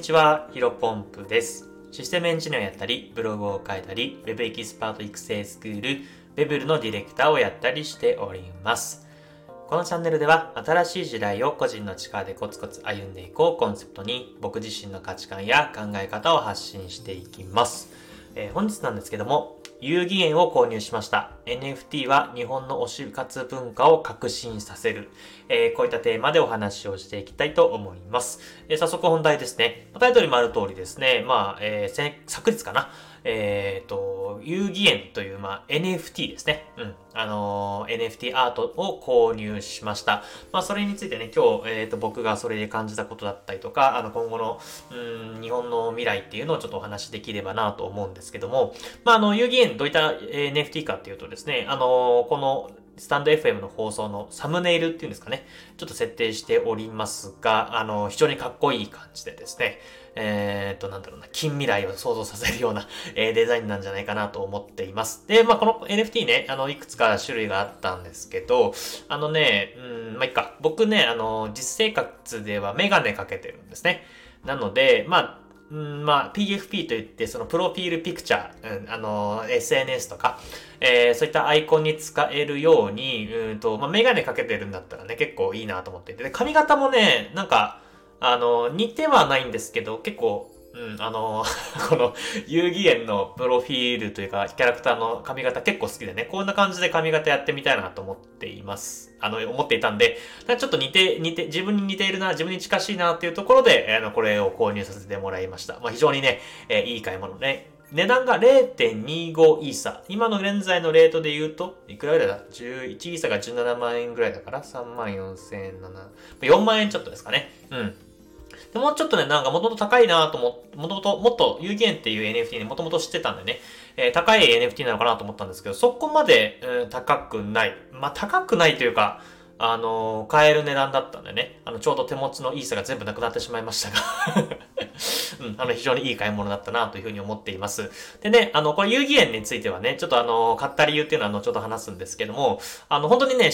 にちは、ヒロポンプです。システムエンジニアをやったり、ブログを書いたり、Web エキスパート育成スクール、ベブルのディレクターをやったりしております。このチャンネルでは、新しい時代を個人の力でコツコツ歩んでいこうコンセプトに、僕自身の価値観や考え方を発信していきます。えー本日なんですけども、遊戯苑を購入しました。NFT は日本の推し活文化を革新させる。えーこういったテーマでお話をしていきたいと思います。えー早速本題ですね。タイトルにもある通りですね、まあ、えー昨日かな。えっ、と、遊戯園という、まあ、NFT ですね。うん。あのー NFT アートを購入しました。まあ、それについてね、今日、えっ、と、僕がそれで感じたことだったりとか、あの、今後の、うん、日本の未来っていうのをちょっとお話しできればなと思うんですけども、まあ、あの、遊戯園どういった NFT かっていうとですね、あのーこの、スタンド FM の放送のサムネイルっていうんですかね、ちょっと設定しておりますが、あの、非常にかっこいい感じでですね、えー、と、なんだろうな、近未来を想像させるような、えーデザインなんじゃないかなと思っています。で、まあ、この NFT ね、あの、いくつか種類があったんですけど、あのね、うん、まあ、いっか。僕ね、あの、実生活ではメガネかけてるんですね。なので、まあ、うんまあ、PFP といって、そのプロフィールピクチャー、うん、あの、SNS とか、えーそういったアイコンに使えるように、うんと、まあ、メガネかけてるんだったらね、結構いいなと思っていて、で、髪型もね、なんか、あの、似てはないんですけど、結構、うん、あの、この、遊戯園のプロフィールというか、キャラクターの髪型結構好きでね、こんな感じで髪型やってみたいなと思っています。あの、思っていたんで、ちょっと似て、似て、自分に似ているな、自分に近しいなっていうところで、あの、これを購入させてもらいました。まあ、非常にね、えーいい買い物ね。値段が0.25イーサ。今の現在のレートで言うと、いくらぐらいだ ?11 イーサが17万円ぐらいだから、3万4千円7、4万円ちょっとですかね。うん。でもうちょっとね、なんかもともと高いなと思もともと、もっと有限っていう NFT にもともと知ってたんでね、えー高い NFT なのかなと思ったんですけど、そこまで、うん高くない。まあ、高くないというか、あのー買える値段だったんでね、あの、ちょうど手持ちのイーサが全部なくなってしまいましたが、うん、あの、非常にいい買い物だったなというふうに思っています。でね、あの、これ遊戯園についてはね、ちょっとあの、買った理由っていうのはあの、ちょっと話すんですけども、あの、本当にね、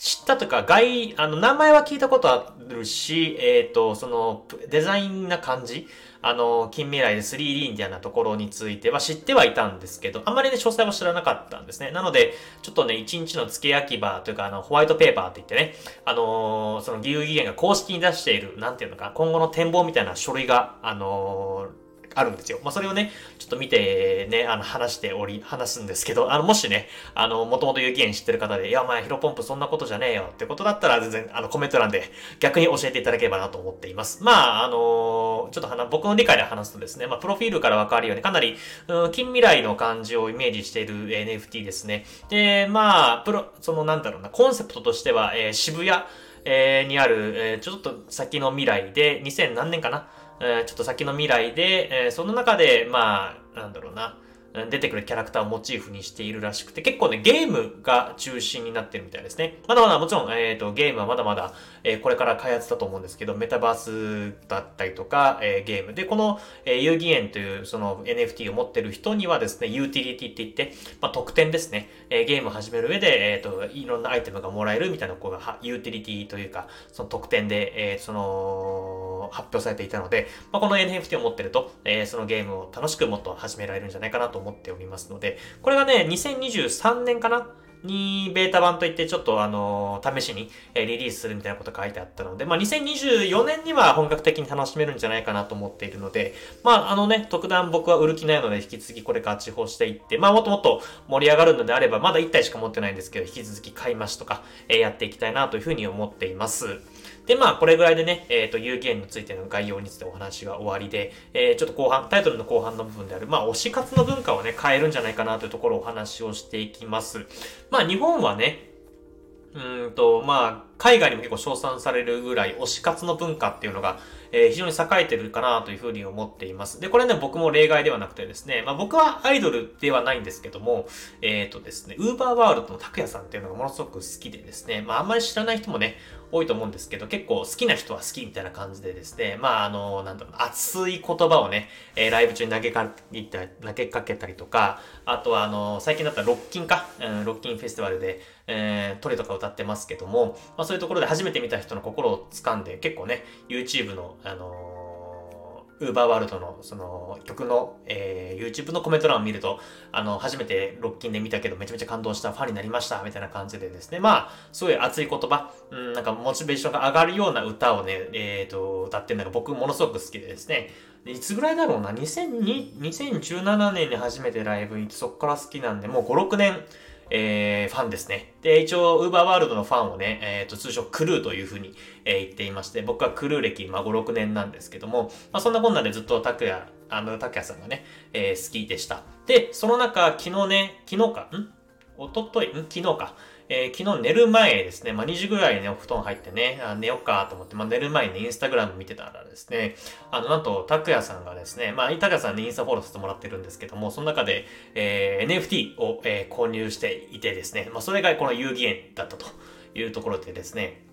知ったとか、外、あの、名前は聞いたことあるし、えっ、と、その、デザインな感じ、あの、近未来で 3D みたいなところについては知ってはいたんですけど、あまりね、詳細は知らなかったんですね。なので、ちょっとね、一日の付け焼き場というか、あの、ホワイトペーパーって言ってね、あのーその、義勇義元が公式に出している、なんていうのか、今後の展望みたいな書類が、あのーあるんですよ。まあ、それをね、ちょっと見てね、あの、話しており、話すんですけど、あの、もしね、あの、もともと有機園知ってる方で、いや、お前、ヒロポンプそんなことじゃねえよってことだったら、全然、あの、コメント欄で逆に教えていただければなと思っています。まあ、あのちょっと話、僕の理解で話すとですね、まあ、プロフィールからわかるように、かなり、うん、近未来の感じをイメージしている NFT ですね。で、まあ、プロ、その、なんだろうな、コンセプトとしては、えー渋谷、えーにある、えーちょっと先の未来で、2000何年かなえちょっと先の未来で、えその中で、まあ、なんだろうな、出てくるキャラクターをモチーフにしているらしくて、結構ね、ゲームが中心になってるみたいですね。まだまだもちろん、えっ、と、ゲームはまだまだ、えーこれから開発だと思うんですけど、メタバースだったりとか、えーゲーム。で、この、えー遊戯園という、その NFT を持ってる人にはですね、ユーティリティって言って、まあ、特典ですね。えーゲームを始める上で、えっ、と、いろんなアイテムがもらえるみたいな、こう、ユーティリティというか、その特典で、えその、発表されていたので、まあ、この NFT を持ってると、えーそのゲームを楽しくもっと始められるんじゃないかなと思っておりますので、これがね、2023年かな？にベータ版といってちょっとあの試しにえリリースするみたいなこと書いてあったので、ま、2024年には本格的に楽しめるんじゃないかなと思っているので、まあ、あのね、特段僕は売る気ないので引き続きこれから地方していって、まあ、もっともっと盛り上がるのであれば、まだ1体しか持ってないんですけど、引き続き買い増しとか、えやっていきたいなというふうに思っています。で、まあ、これぐらいでね、えっ、と、有限についての概要についてお話が終わりで、えーちょっと後半、タイトルの後半の部分である、まあ、推し活の文化をね、変えるんじゃないかなというところをお話をしていきます。まあ、日本はね、うんと、まあ、海外にも結構称賛されるぐらい推し活の文化っていうのが、えー非常に栄えてるかなというふうに思っています。で、これね、僕も例外ではなくてですね、まあ僕はアイドルではないんですけども、えっ、とですね、ウーバーワールドの拓也さんっていうのがものすごく好きでですね、まああんまり知らない人もね、多いと思うんですけど、結構好きな人は好きみたいな感じでですね、まああの、なんだろう、熱い言葉をね、えーライブ中に投げかけた投げかけたりとか、あとはあの、最近だったらロッキンか、うん、ロッキンフェスティバルで、えートレとか歌ってますけども、まあそういうところで初めて見た人の心を掴んで、結構ね、YouTube の、あのーウーバーワールドのその曲の、えー、YouTube のコメント欄を見ると、あの、初めてロッキンで見たけどめちゃめちゃ感動したファンになりました、みたいな感じでですね、まあ、すごい熱い言葉、うん、なんかモチベーションが上がるような歌をね、えっ、ー、と、歌ってるのが僕ものすごく好きでですね、いつぐらいだろうな、2002 2017年に初めてライブに行ってそっから好きなんで、もう5、6年、えー、ファンですね。で、一応、ウーバーワールドのファンをね、えっ、ー、と、通称クルーというふうに、えー、言っていまして、僕はクルー歴、まあ、5、6年なんですけども、まあ、そんなこんなでずっと拓也、あの、拓也さんがね、えー、好きでした。で、その中、昨日ね、昨日か、ん？おととい、昨日か。えー、昨日寝る前ですね、まあ、2時ぐらいにね、お布団入ってね、あ寝よっかと思って、まあ、寝る前に、ね、インスタグラム見てたらですね、あの、なんと、拓也さんがですね、まあ、拓也さんにインスタフォローさせてもらってるんですけども、その中で、えー、NFT を、えー、購入していてですね、まあ、それがこの遊戯園だったというところでですね、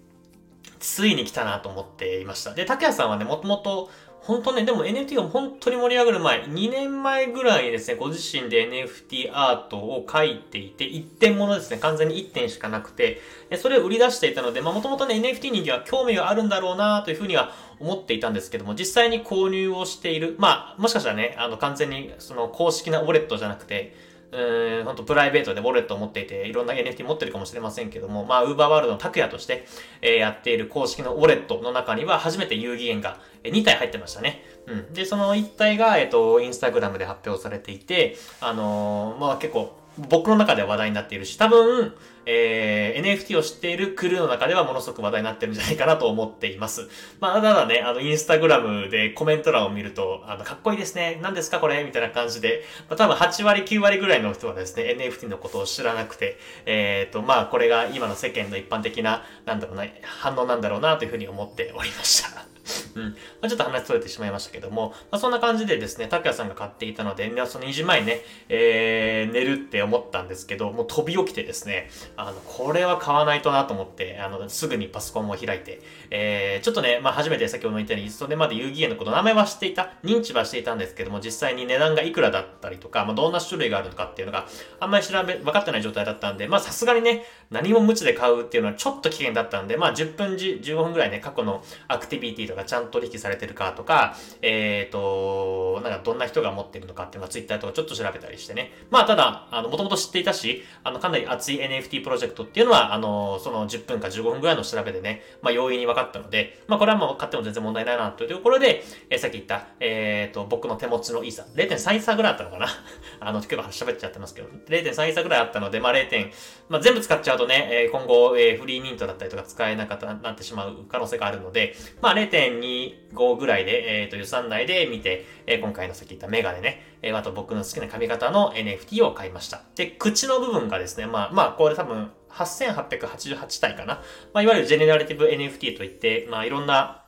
ついに来たなと思っていました。で、拓也さんはね、もともと、本当ね、でも NFT が本当に盛り上がる前、2年前ぐらいですね、ご自身で NFT アートを書いていて、1点ものですね、完全に1点しかなくて、それを売り出していたので、まあもともとね、NFT 人には興味があるんだろうなというふうには思っていたんですけども、実際に購入をしている、まあ、もしかしたらね、あの、完全にその公式なウォレットじゃなくて、うん、本当プライベートでウォレットを持っていて、いろんな NFT 持ってるかもしれませんけども、まあ、ウーバーワールドの拓也として、えー、やっている公式のウォレットの中には、初めて遊戯園が2体入ってましたね。うん。で、その1体が、えっ、ー、と、インスタグラムで発表されていて、あのー、まあ結構、僕の中では話題になっているし、多分、えー、NFT を知っているクルーの中ではものすごく話題になってるんじゃないかなと思っています。まあ、ただね、あの、インスタグラムでコメント欄を見ると、あの、かっこいいですね。何ですかこれ？みたいな感じで、まあ、多分8割、9割ぐらいの人はですね、NFT のことを知らなくて、えっ、ー、と、まあ、これが今の世間の一般的な、なんだろうな、反応なんだろうなというふうに思っておりました。うん。まあ、ちょっと話それてしまいましたけども、まあ、そんな感じでですね、拓也さんが買っていたので、その2時前ね、えー、寝るって思ったんですけど、もう飛び起きてですね、あの、これは買わないとなと思って、あの、すぐにパソコンを開いて、えー、ちょっとね、まあ、初めて先ほども言ったように、それまで遊戯園のこと名前は知っていた、認知はしていたんですけども、実際に値段がいくらだったりとか、まあ、どんな種類があるのかっていうのが、あんまり調べ、分かってない状態だったんで、ま、さすがにね、何も無知で買うっていうのはちょっと危険だったんで、まあ、10分、15分ぐらいね、過去のアクティビティとかちゃんと取引されてるかとか、えっ、ー、と、なんかどんな人が持ってるのかっていうのは Twitter とかちょっと調べたりしてね。まあ、ただ、あの、もともと知っていたし、あの、かなり熱い NFT プロジェクトっていうのは、あの、その10分か15分ぐらいの調べでね、まあ、容易に分かったので、まあ、これはもう買っても全然問題ないなというところで、えー、さっき言った、えっ、ー、と、僕の手持ちのイーサ、0.3イーサぐらいあったのかな あの、結構喋っちゃってますけど、0.3イーサぐらいあったので、まあ、0. まあ、全部使っちゃうとね、え今後、えフリーミントだったりとか使えなかったなってしまう可能性があるので、まあ、0.25ぐらいで、えっ、と、予算内で見て、え今回のさっき言ったメガネね、えあと僕の好きな髪型の NFT を買いました。で、口の部分がですね、まあ、まあ、これ多分、8888体かな。まあ、いわゆるジェネラリティブ NFT といって、まあ、いろんな、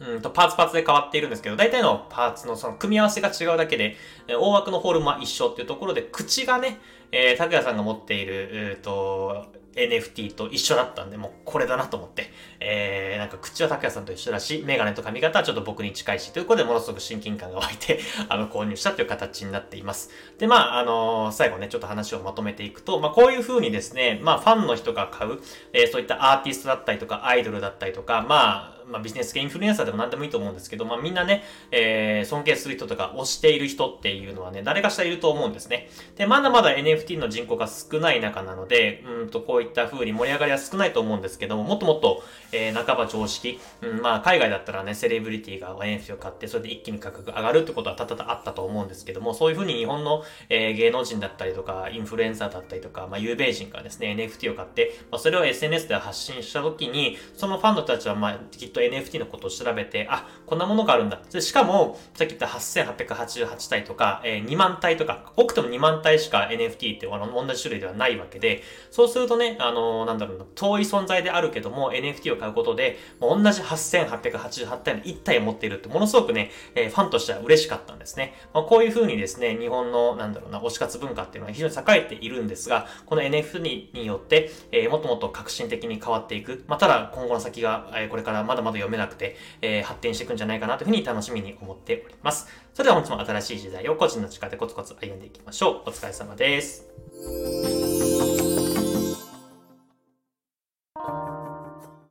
うんと、パーツパーツで変わっているんですけど、大体のパーツのその組み合わせが違うだけで、大枠のフォルムは一緒っていうところで、口がね、えー、拓也さんが持っている、えっ、ー、と、NFT と一緒だったんで、もうこれだなと思って、えー、なんか口は拓也さんと一緒だし、メガネと髪型はちょっと僕に近いし、ということでものすごく親近感が湧いて、あの、購入したという形になっています。で、まあ、あのー、最後ね、ちょっと話をまとめていくと、まあ、こういう風にですね、まあ、ファンの人が買う、えー、そういったアーティストだったりとか、アイドルだったりとか、まあ、まあ、ビジネス系インフルエンサーでも何でもいいと思うんですけど、まあ、みんなね、えー、尊敬する人とか推している人っていうのはね、誰かしらいると思うんですね。で、まだまだ NFT の人口が少ない中なので、うんと、こういった風に盛り上がりは少ないと思うんですけども、もっともっと、えー、半ば常識、うん、まあ、海外だったらね、セレブリティが NFT を買って、それで一気に価格が上がるってことはただあったと思うんですけども、そういう風に日本の、えー、芸能人だったりとか、インフルエンサーだったりとか、まあ、有名人がですね、NFT を買って、まあ、それを SNS で発信した時に、そのファンの人たちは、まあ、きっと NFT のことを調べて、あ、こんなものがあるんだ。でしかも、さっき言った8888体とか、えー、2万体とか、多くても2万体しか NFT ってあの同じ種類ではないわけで、そうするとね、あのー、なんだろうな、遠い存在であるけども、NFT を買うことで、もう同じ8888体の1体を持っているって、ものすごくね、えー、ファンとしては嬉しかったんですね。まあ、こういう風にですね、日本の、なんだろうな、推し活文化っていうのは非常に栄えているんですが、この NFT によって、えー、もっともっと革新的に変わっていく。まあ、ただ、今後の先が、えー、これからまだまだ読めなくて、えー、発展していくんじゃないかなというふうに楽しみに思っております。それでは本日も新しい時代を個人の力でコツコツ歩んでいきましょう。お疲れ様です。